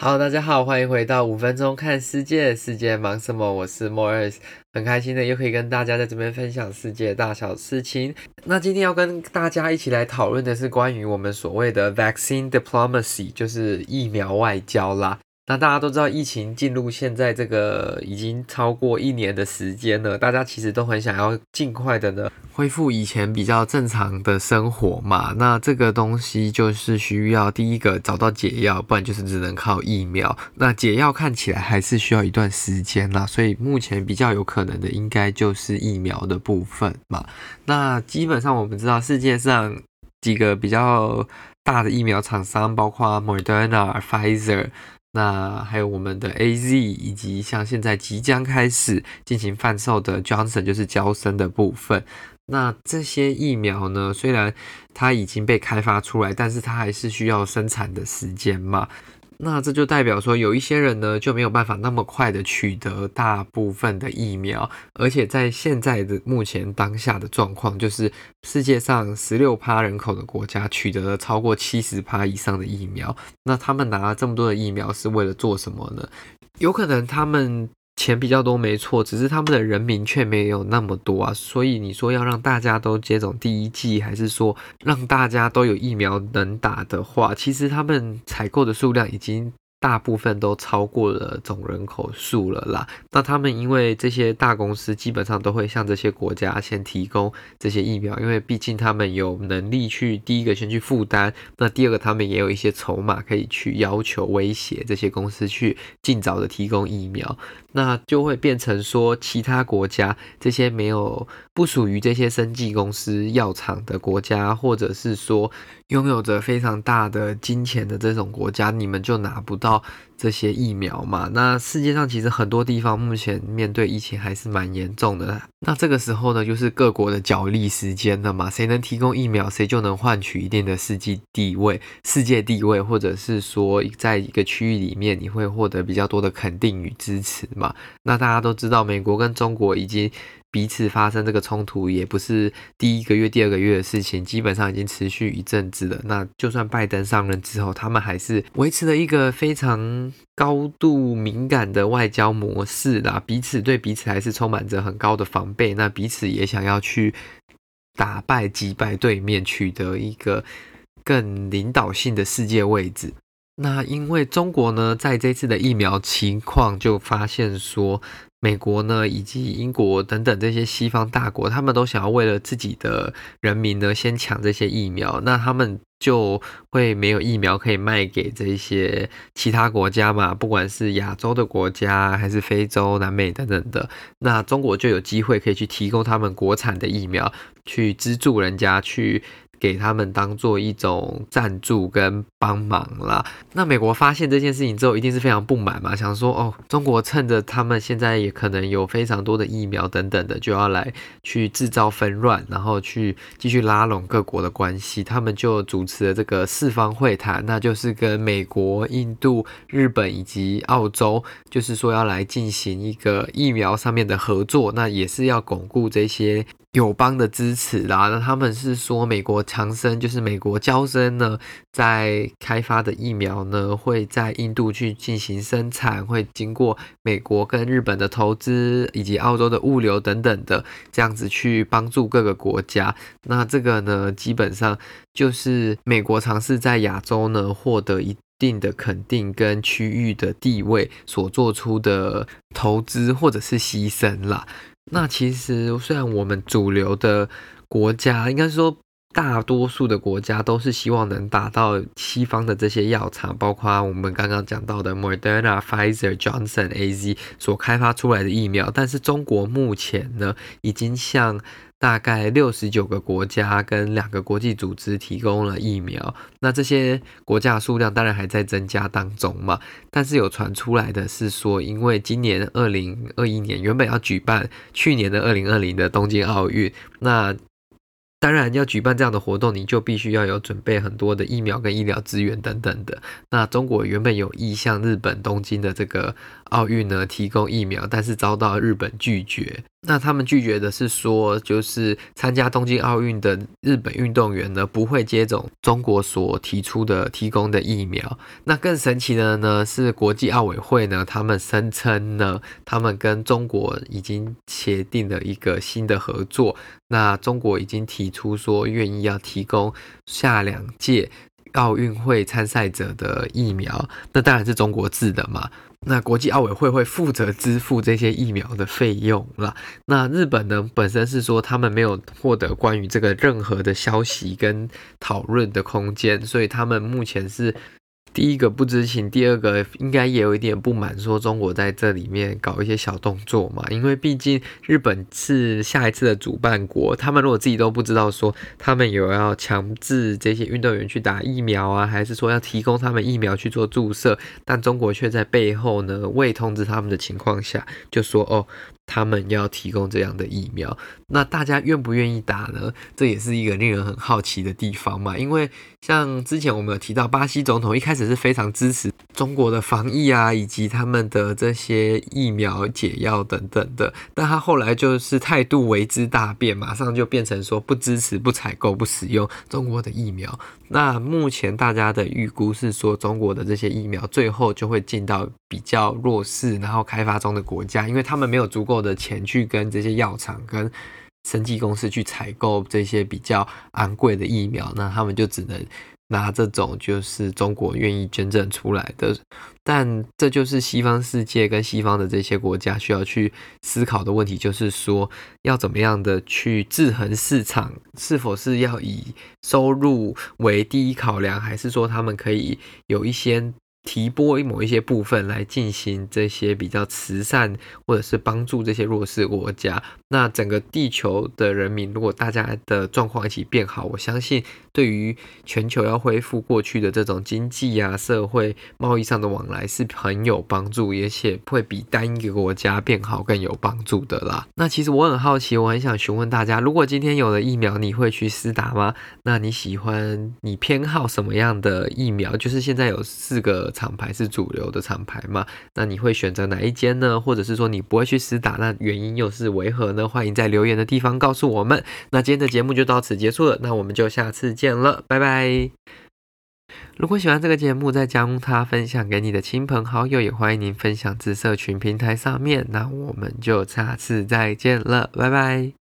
好，大家好，欢迎回到五分钟看世界，世界忙什么？我是 Morris，很开心的又可以跟大家在这边分享世界大小事情。那今天要跟大家一起来讨论的是关于我们所谓的 vaccine diplomacy，就是疫苗外交啦。那大家都知道，疫情进入现在这个已经超过一年的时间了，大家其实都很想要尽快的呢恢复以前比较正常的生活嘛。那这个东西就是需要第一个找到解药，不然就是只能靠疫苗。那解药看起来还是需要一段时间啦，所以目前比较有可能的应该就是疫苗的部分嘛。那基本上我们知道世界上几个比较大的疫苗厂商，包括 Moderna、Pfizer。那还有我们的 AZ，以及像现在即将开始进行贩售的 Johnson，就是娇生的部分。那这些疫苗呢，虽然它已经被开发出来，但是它还是需要生产的时间嘛。那这就代表说，有一些人呢就没有办法那么快的取得大部分的疫苗，而且在现在的目前当下的状况，就是世界上十六趴人口的国家取得了超过七十趴以上的疫苗，那他们拿了这么多的疫苗是为了做什么呢？有可能他们。钱比较多没错，只是他们的人民却没有那么多啊，所以你说要让大家都接种第一剂，还是说让大家都有疫苗能打的话，其实他们采购的数量已经。大部分都超过了总人口数了啦。那他们因为这些大公司基本上都会向这些国家先提供这些疫苗，因为毕竟他们有能力去第一个先去负担，那第二个他们也有一些筹码可以去要求威胁这些公司去尽早的提供疫苗，那就会变成说其他国家这些没有不属于这些生技公司药厂的国家，或者是说。拥有着非常大的金钱的这种国家，你们就拿不到这些疫苗嘛？那世界上其实很多地方目前面对疫情还是蛮严重的。那这个时候呢，就是各国的角力时间了嘛？谁能提供疫苗，谁就能换取一定的世界地位、世界地位，或者是说，在一个区域里面，你会获得比较多的肯定与支持嘛？那大家都知道，美国跟中国已经。彼此发生这个冲突也不是第一个月、第二个月的事情，基本上已经持续一阵子了。那就算拜登上任之后，他们还是维持了一个非常高度敏感的外交模式啦，彼此对彼此还是充满着很高的防备。那彼此也想要去打败、击败对面，取得一个更领导性的世界位置。那因为中国呢，在这次的疫苗情况就发现说。美国呢，以及英国等等这些西方大国，他们都想要为了自己的人民呢，先抢这些疫苗，那他们就会没有疫苗可以卖给这些其他国家嘛，不管是亚洲的国家，还是非洲、南美等等的，那中国就有机会可以去提供他们国产的疫苗，去资助人家去。给他们当做一种赞助跟帮忙啦。那美国发现这件事情之后，一定是非常不满嘛，想说哦，中国趁着他们现在也可能有非常多的疫苗等等的，就要来去制造纷乱，然后去继续拉拢各国的关系。他们就主持了这个四方会谈，那就是跟美国、印度、日本以及澳洲，就是说要来进行一个疫苗上面的合作，那也是要巩固这些。友邦的支持啦，那他们是说美国强生，就是美国娇生呢，在开发的疫苗呢，会在印度去进行生产，会经过美国跟日本的投资以及澳洲的物流等等的，这样子去帮助各个国家。那这个呢，基本上就是美国尝试在亚洲呢获得一定的肯定跟区域的地位所做出的投资或者是牺牲啦。那其实，虽然我们主流的国家，应该说大多数的国家，都是希望能打到西方的这些药厂，包括我们刚刚讲到的 Moderna、Pfizer、Johnson、AZ 所开发出来的疫苗，但是中国目前呢，已经向大概六十九个国家跟两个国际组织提供了疫苗，那这些国家数量当然还在增加当中嘛。但是有传出来的是说，因为今年二零二一年原本要举办去年的二零二零的东京奥运，那当然，要举办这样的活动，你就必须要有准备很多的疫苗跟医疗资源等等的。那中国原本有意向日本东京的这个奥运呢提供疫苗，但是遭到日本拒绝。那他们拒绝的是说，就是参加东京奥运的日本运动员呢不会接种中国所提出的提供的疫苗。那更神奇的呢是国际奥委会呢，他们声称呢，他们跟中国已经协定了一个新的合作。那中国已经提出说愿意要提供下两届奥运会参赛者的疫苗，那当然是中国制的嘛。那国际奥委会会负责支付这些疫苗的费用啦。那日本呢，本身是说他们没有获得关于这个任何的消息跟讨论的空间，所以他们目前是。第一个不知情，第二个应该也有一点不满，说中国在这里面搞一些小动作嘛，因为毕竟日本是下一次的主办国，他们如果自己都不知道说他们有要强制这些运动员去打疫苗啊，还是说要提供他们疫苗去做注射，但中国却在背后呢未通知他们的情况下就说哦。他们要提供这样的疫苗，那大家愿不愿意打呢？这也是一个令人很好奇的地方嘛。因为像之前我们有提到，巴西总统一开始是非常支持中国的防疫啊，以及他们的这些疫苗解药等等的，但他后来就是态度为之大变，马上就变成说不支持、不采购、不使用中国的疫苗。那目前大家的预估是说，中国的这些疫苗最后就会进到比较弱势、然后开发中的国家，因为他们没有足够的钱去跟这些药厂跟生技公司去采购这些比较昂贵的疫苗，那他们就只能拿这种就是中国愿意捐赠出来的。但这就是西方世界跟西方的这些国家需要去思考的问题，就是说要怎么样的去制衡市场，是否是要以收入为第一考量，还是说他们可以有一些。提拨某一些部分来进行这些比较慈善，或者是帮助这些弱势国家。那整个地球的人民，如果大家的状况一起变好，我相信对于全球要恢复过去的这种经济啊、社会、贸易上的往来是很有帮助，而且会比单一个国家变好更有帮助的啦。那其实我很好奇，我很想询问大家，如果今天有了疫苗，你会去施打吗？那你喜欢你偏好什么样的疫苗？就是现在有四个。厂牌是主流的厂牌嘛？那你会选择哪一间呢？或者是说你不会去施打，那原因又是为何呢？欢迎在留言的地方告诉我们。那今天的节目就到此结束了，那我们就下次见了，拜拜。如果喜欢这个节目，再将它分享给你的亲朋好友，也欢迎您分享至社群平台上面。那我们就下次再见了，拜拜。